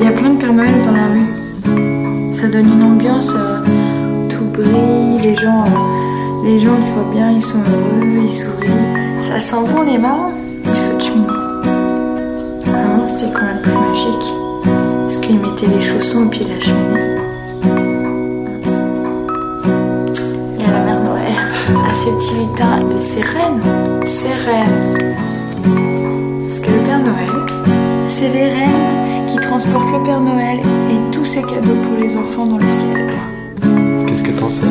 Il y a plein de Père Noël dans la rue. Ça donne une ambiance, euh, tout brille, les gens, euh, les gens, tu vois bien, ils sont heureux, ils sourient. Ça sent bon les marrons, les feux de cheminée. Avant, c'était quand même plus magique. Parce qu'ils mettaient les chaussons au pied de la cheminée. Et la mère Noël, à ces petits lutins, mais c'est reine, c'est reine. Parce que le Père Noël, c'est les reines qui transportent le Père Noël et tous ses cadeaux pour les enfants dans le ciel. Qu'est-ce que t'en sais?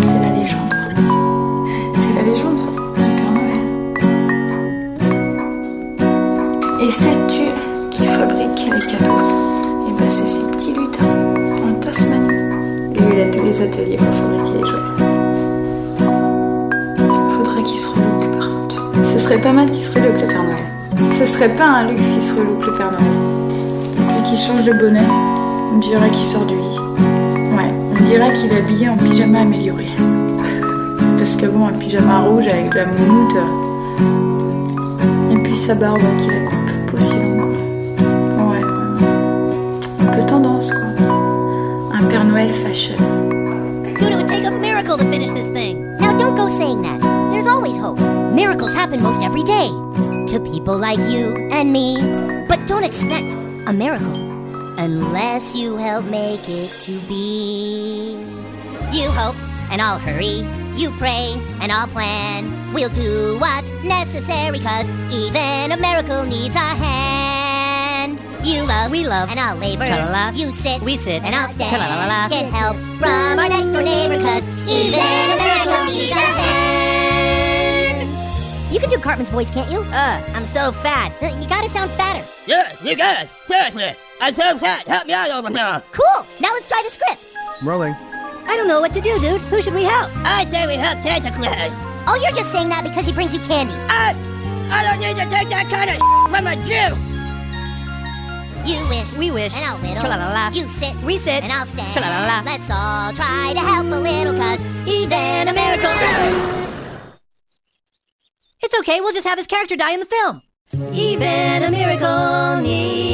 C'est la légende. C'est la légende du Père Noël. Et sais-tu qui fabrique les cadeaux Et ben c'est ces petits lutins en Tasmanie. Lui, il a tous les ateliers pour fabriquer les jouets. Faudrait qu'il se relook par contre. Ce serait pas mal qu'il se relook le Père Noël. Ce serait pas un luxe qu'il se relook le Père Noël. Depuis qu'il change de bonnet, on dirait qu'il sort du lit. Ouais, on dirait qu'il est habillé en pyjama amélioré. Parce que bon, un pyjama rouge avec la moumoute. euh, Et puis sa barbe qui la coupe longue. quoi. Ouais, ouais. Un peu tendance quoi. Un Père Noël fashion. Now, don't go saying that. There's always hope. Miracles happen most every day. To people like you and me. But don't expect a miracle unless you help make it to be. You hope, and I'll hurry. You pray, and I'll plan. We'll do what's necessary, cause even a miracle needs a hand. You love, we love, and I'll labor. Tra-la-la. You sit, We sit. and I'll stand. Tra-la-la-la. Get help from our next door neighbor, cause even a miracle needs a hand. You can do Cartman's voice, can't you? Uh, I'm so fat. You gotta sound fatter. Yeah, you guys, seriously, I'm so fat. Help me out over here. Cool. Now let's try the script. Rolling. I don't know what to do, dude. Who should we help? I say we help Santa Claus. Oh, you're just saying that because he brings you candy. I, I don't need to take that kind of from a Jew. You wish. We wish. And I'll whittle. Tra-la-la-la. You sit. We sit. And I'll stand. Tra-la-la-la. Let's all try to help a little, cause even a miracle. It's okay, we'll just have his character die in the film. Even a miracle needs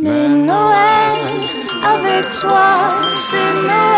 Mais Noël, avec toi, c'est Noël.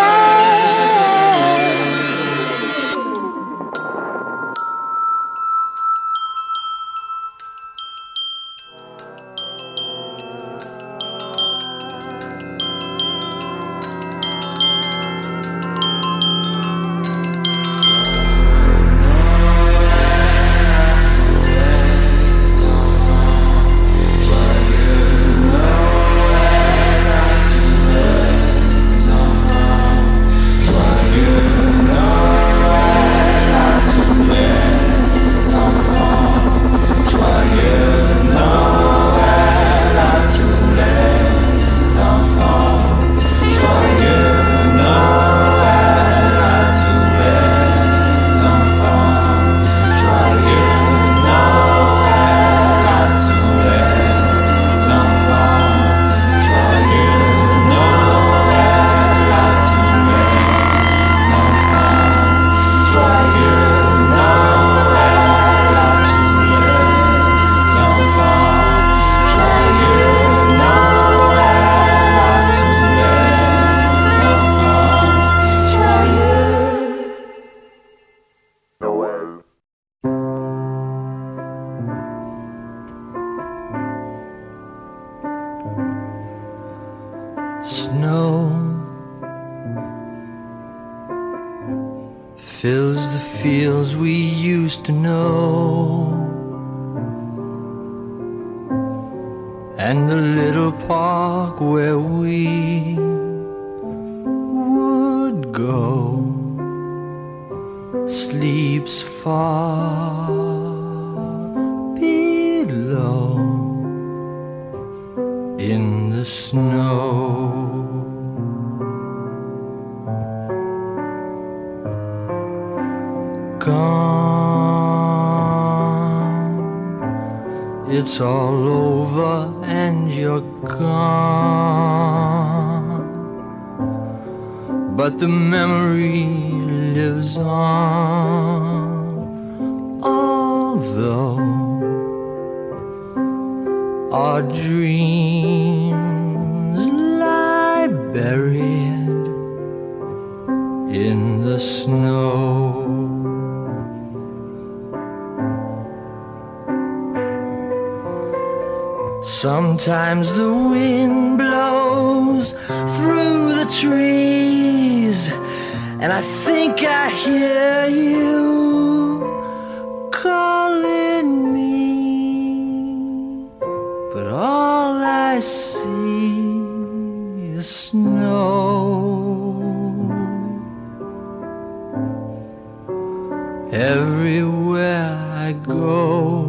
Everywhere I go,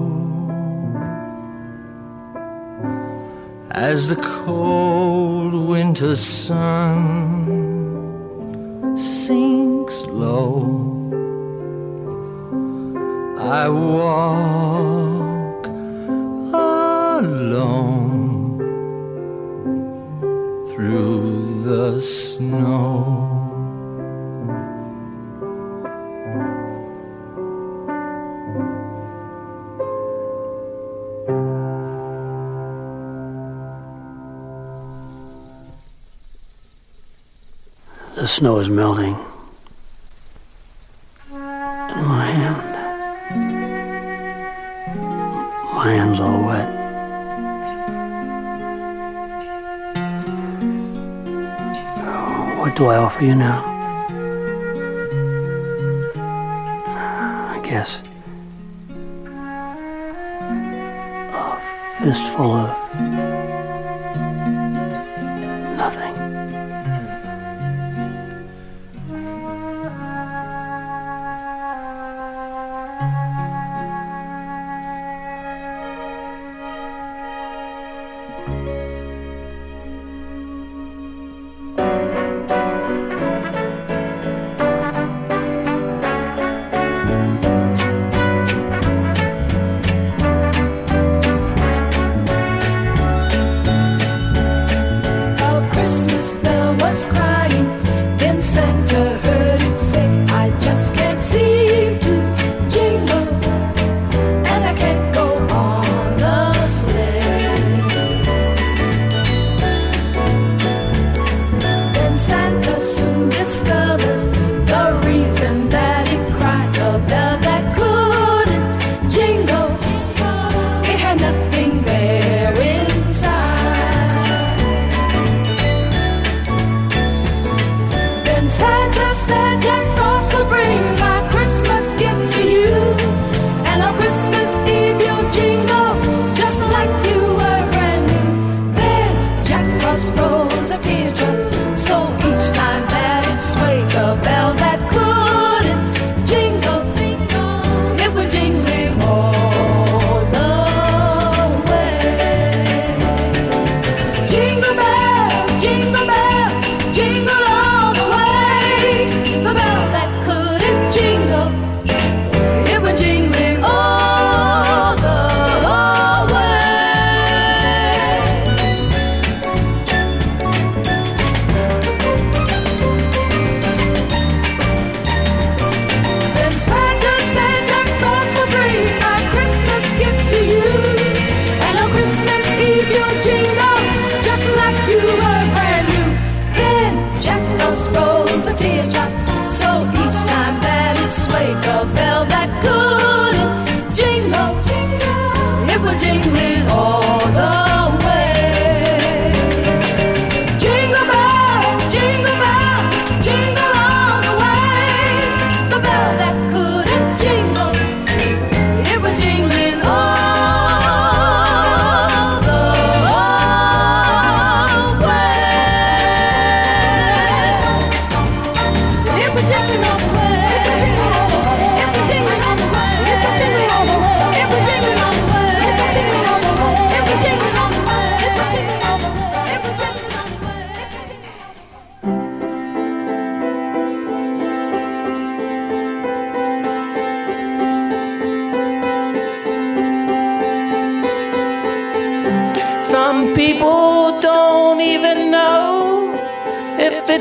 as the cold winter sun sinks low, I walk alone through the snow. The snow is melting. And my hand. My hand's all wet. Oh, what do I offer you now? I guess. A fistful of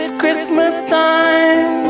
it's Christmas time.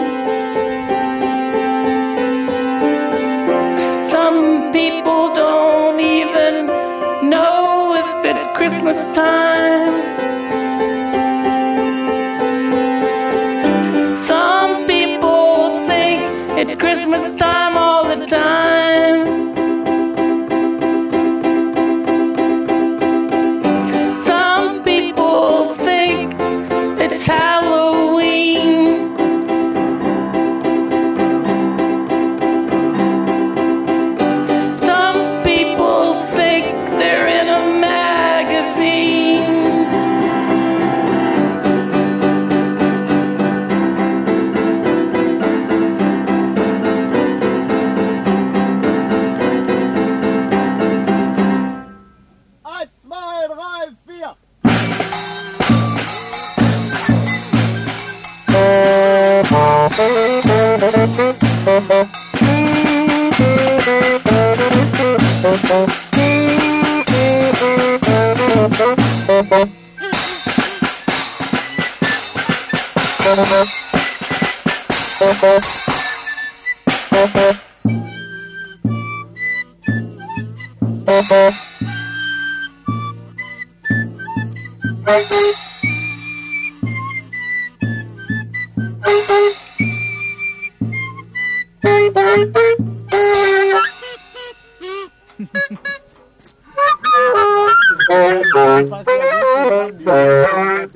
Merry,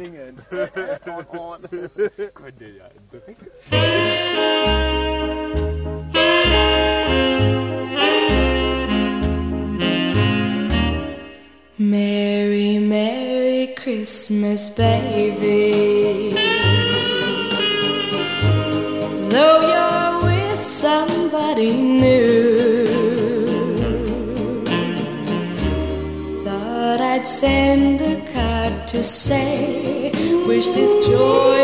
wish this joyous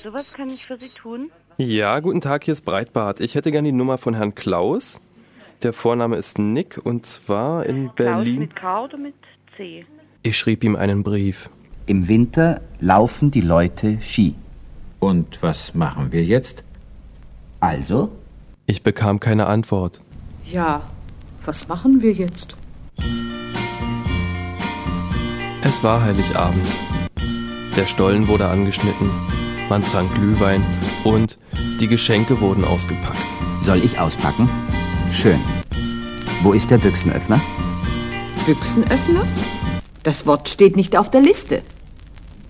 Krause. Was kann ich für Sie tun? Ja, guten Tag, hier ist Breitbart. Ich hätte gerne die Nummer von Herrn Klaus. Der Vorname ist Nick und zwar in Klaus Berlin. mit K oder mit C? Ich schrieb ihm einen Brief. Im Winter laufen die Leute Ski. Und was machen wir jetzt? Also? Ich bekam keine Antwort. Ja, was machen wir jetzt? Es war Heiligabend. Der Stollen wurde angeschnitten, man trank Glühwein und die Geschenke wurden ausgepackt. Soll ich auspacken? Schön. Wo ist der Büchsenöffner? Büchsenöffner? Das Wort steht nicht auf der Liste.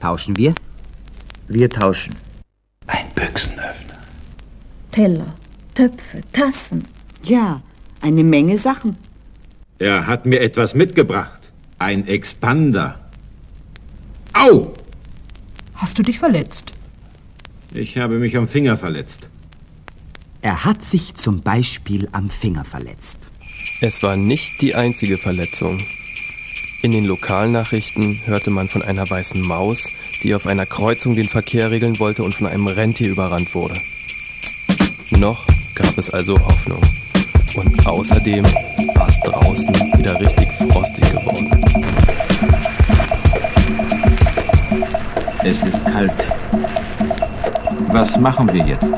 Tauschen wir? Wir tauschen. Teller, Töpfe, Tassen. Ja, eine Menge Sachen. Er hat mir etwas mitgebracht. Ein Expander. Au! Hast du dich verletzt? Ich habe mich am Finger verletzt. Er hat sich zum Beispiel am Finger verletzt. Es war nicht die einzige Verletzung. In den Lokalnachrichten hörte man von einer weißen Maus, die auf einer Kreuzung den Verkehr regeln wollte und von einem Rentier überrannt wurde. Noch gab es also Hoffnung. Und außerdem war es draußen wieder richtig frostig geworden. Es ist kalt. Was machen wir jetzt?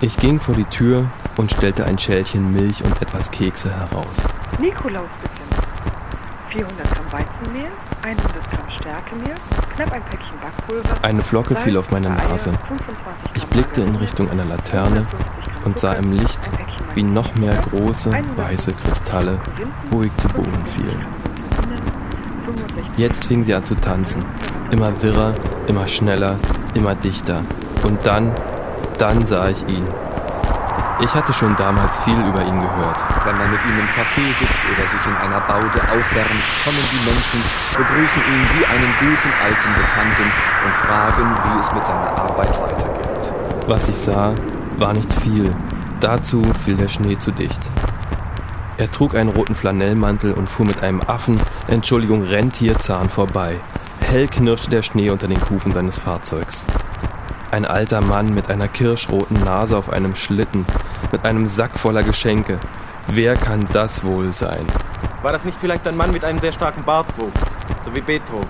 Ich ging vor die Tür und stellte ein Schälchen Milch und etwas Kekse heraus. Nikolaus bitte. 400 Gramm Weizenmehl, 100 Gramm Stärkemehl, knapp ein Päckchen Backpulver. Eine Flocke fiel auf meine Nase. Ich blickte in Richtung einer Laterne und sah im Licht, wie noch mehr große, weiße Kristalle ruhig zu Boden fielen. Jetzt fing sie an zu tanzen. Immer wirrer, immer schneller, immer dichter. Und dann, dann sah ich ihn. Ich hatte schon damals viel über ihn gehört. Wenn man mit ihm im Café sitzt oder sich in einer Baude aufwärmt, kommen die Menschen, begrüßen ihn wie einen guten alten Bekannten und fragen, wie es mit seiner Arbeit weitergeht. Was ich sah, war nicht viel. Dazu fiel der Schnee zu dicht. Er trug einen roten Flanellmantel und fuhr mit einem Affen, Entschuldigung, Rentierzahn vorbei. Hell knirschte der Schnee unter den Kufen seines Fahrzeugs. Ein alter Mann mit einer kirschroten Nase auf einem Schlitten, mit einem Sack voller Geschenke. Wer kann das wohl sein? War das nicht vielleicht ein Mann mit einem sehr starken Bartwuchs, so wie Beethoven?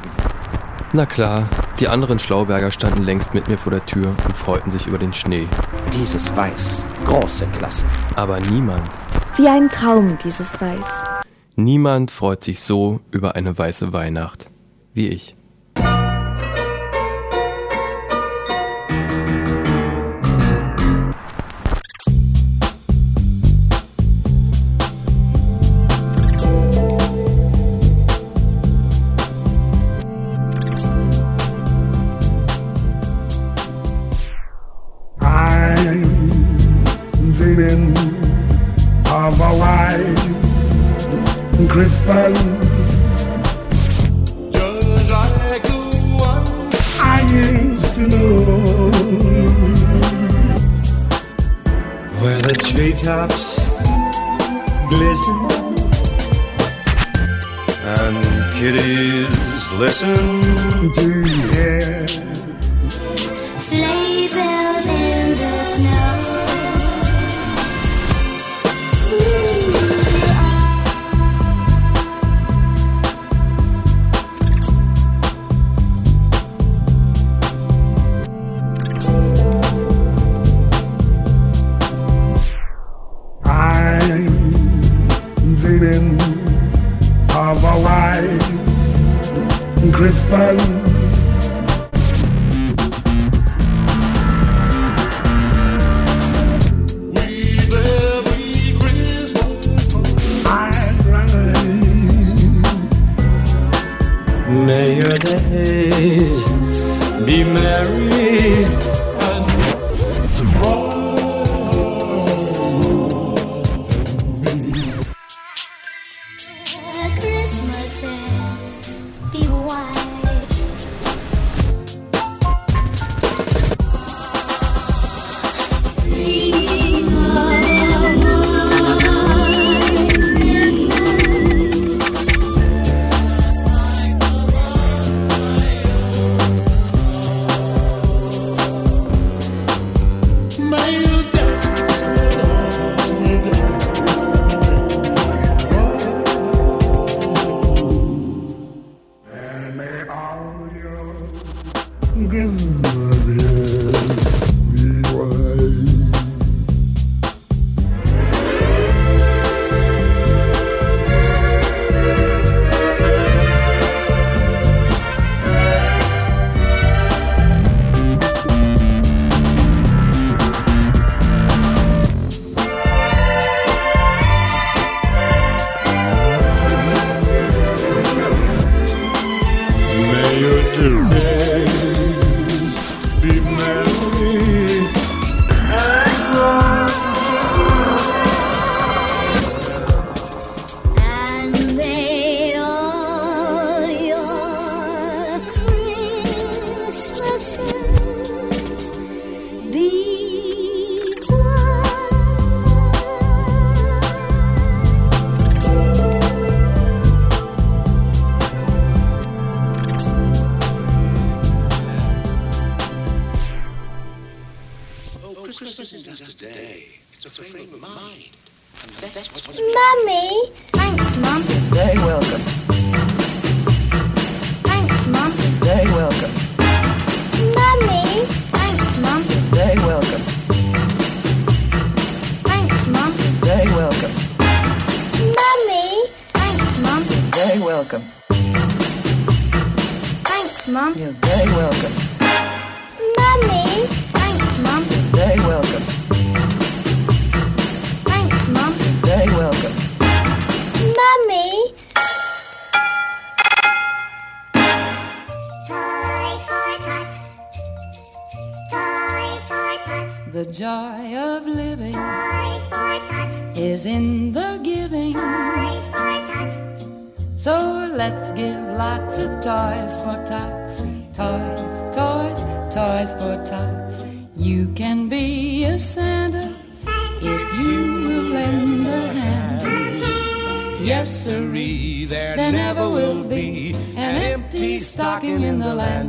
Na klar, die anderen Schlauberger standen längst mit mir vor der Tür und freuten sich über den Schnee. Dieses Weiß, große Klasse. Aber niemand, Wie ein Traum, dieses Weiß. niemand freut sich so über eine weiße Weihnacht wie ich. And kitties listen. To hear? Sleigh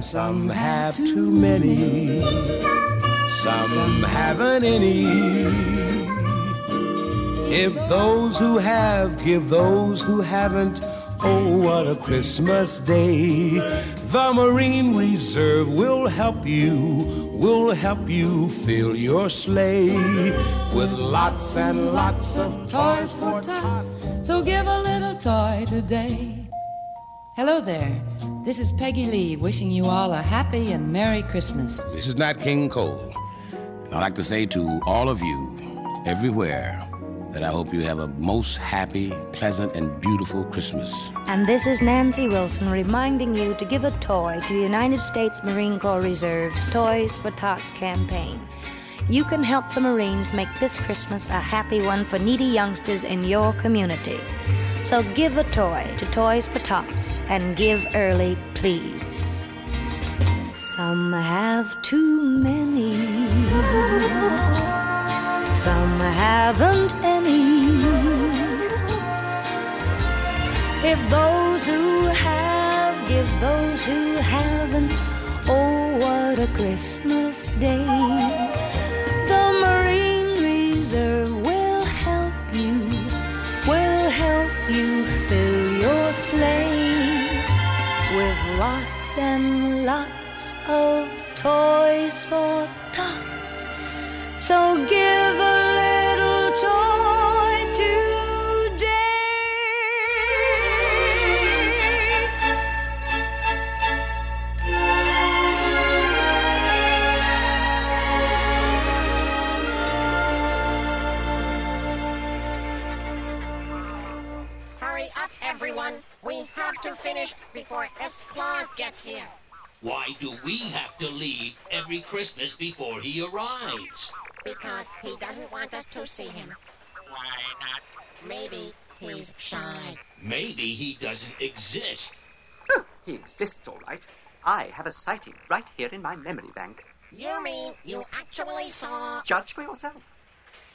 Some have too many, some haven't any. If those who have give those who haven't, oh, what a Christmas day. The Marine Reserve will help you, will help you fill your sleigh with lots and lots of toys for tots. So give a little toy today. Hello there. This is Peggy Lee wishing you all a happy and Merry Christmas. This is Nat King Cole. And I'd like to say to all of you, everywhere, that I hope you have a most happy, pleasant, and beautiful Christmas. And this is Nancy Wilson reminding you to give a toy to the United States Marine Corps Reserve's Toys for Tots campaign. You can help the Marines make this Christmas a happy one for needy youngsters in your community. So give a toy to Toys for Tots and give early, please. Some have too many, some haven't any. If those who have give those who haven't, oh, what a Christmas day. The Marine Reserve will and lots of toys for tots. So give a to finish before S. Claus gets here. Why do we have to leave every Christmas before he arrives? Because he doesn't want us to see him. Why not? Maybe he's shy. Maybe he doesn't exist. Oh, he exists, all right. I have a sighting right here in my memory bank. You mean you actually saw... Judge for yourself.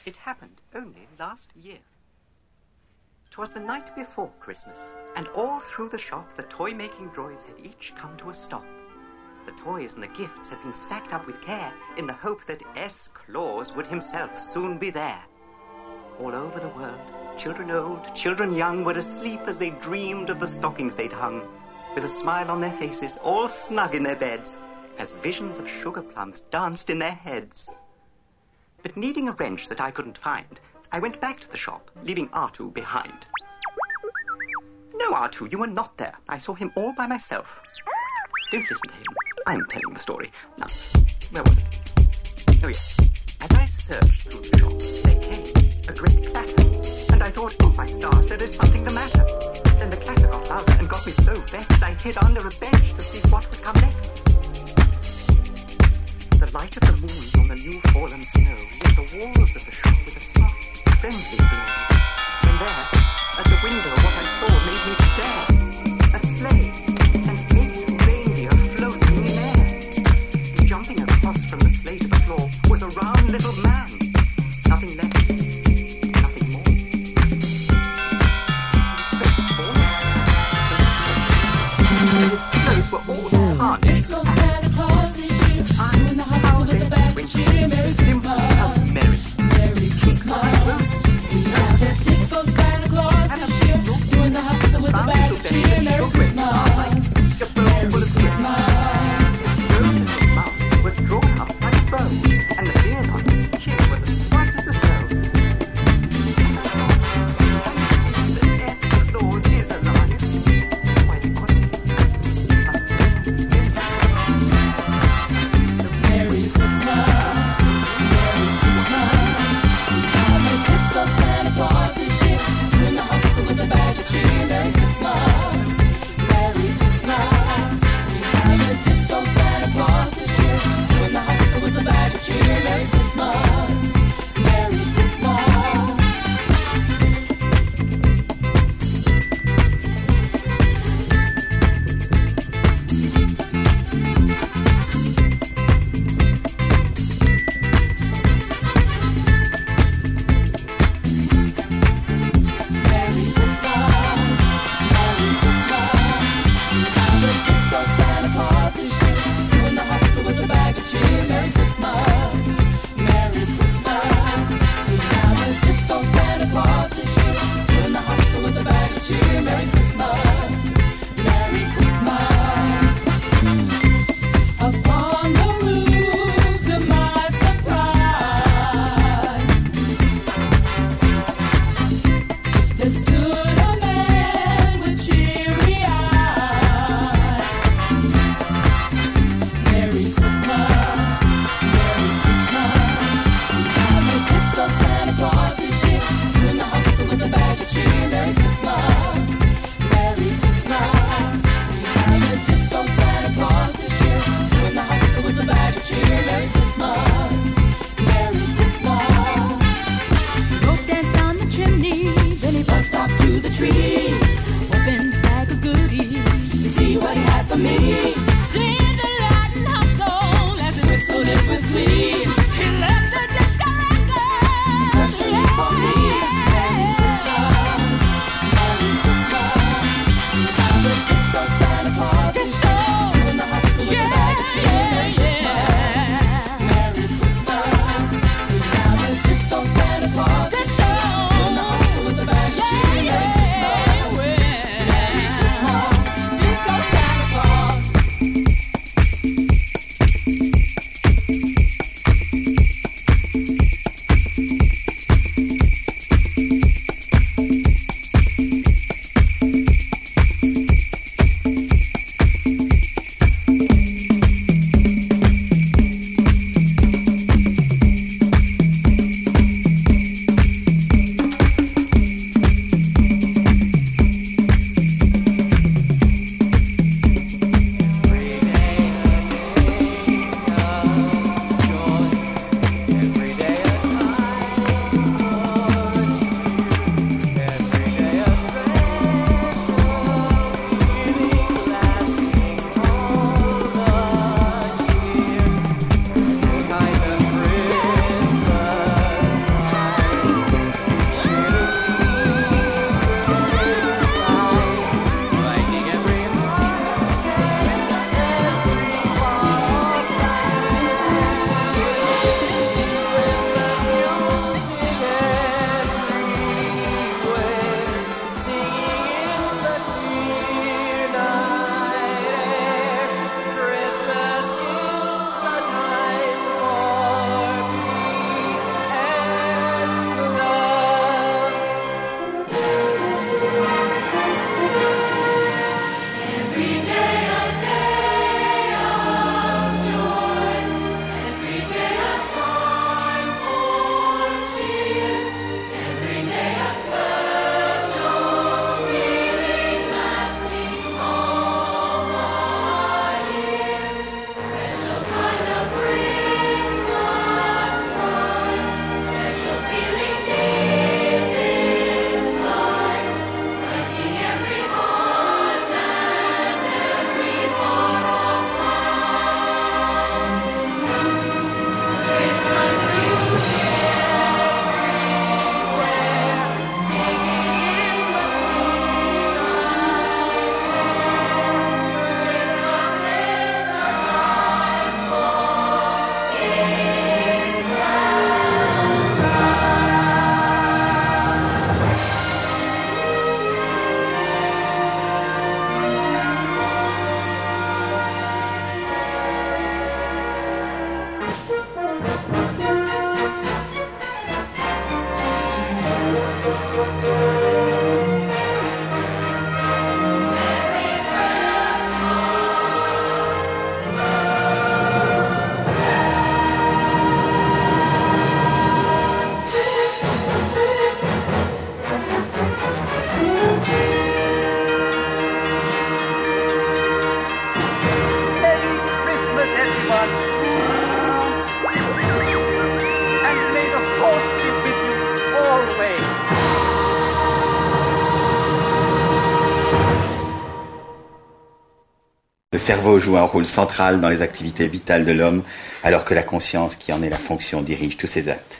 It happened only last year. 'Twas the night before Christmas, and all through the shop the toy-making droids had each come to a stop. The toys and the gifts had been stacked up with care in the hope that S. Claus would himself soon be there. All over the world, children old, children young were asleep as they dreamed of the stockings they'd hung, with a smile on their faces, all snug in their beds, as visions of sugar plums danced in their heads. But needing a wrench that I couldn't find, I went back to the shop, leaving R2 behind. No, R2, you were not there. I saw him all by myself. Don't listen to him. I'm telling the story. Now, where was it? Oh, yes. As I searched through the shop, there came a great clatter, and I thought, oh, my stars, there is something the matter. Then the clatter got louder and got me so vexed, I hid under a bench to see what would come next. The light of the moon on the new fallen snow lit the walls of the shop with a soft, And there, at the window, what I saw made me stare. A sleigh and eight reindeer floating in air. Jumping across from the sleigh to the floor was a round little man. Nothing less, nothing more. His clothes were all harnessed. She didn't ever. Cerveau joue un rôle central dans les activités vitales de l'homme, alors que la conscience, qui en est la fonction, dirige tous ses actes.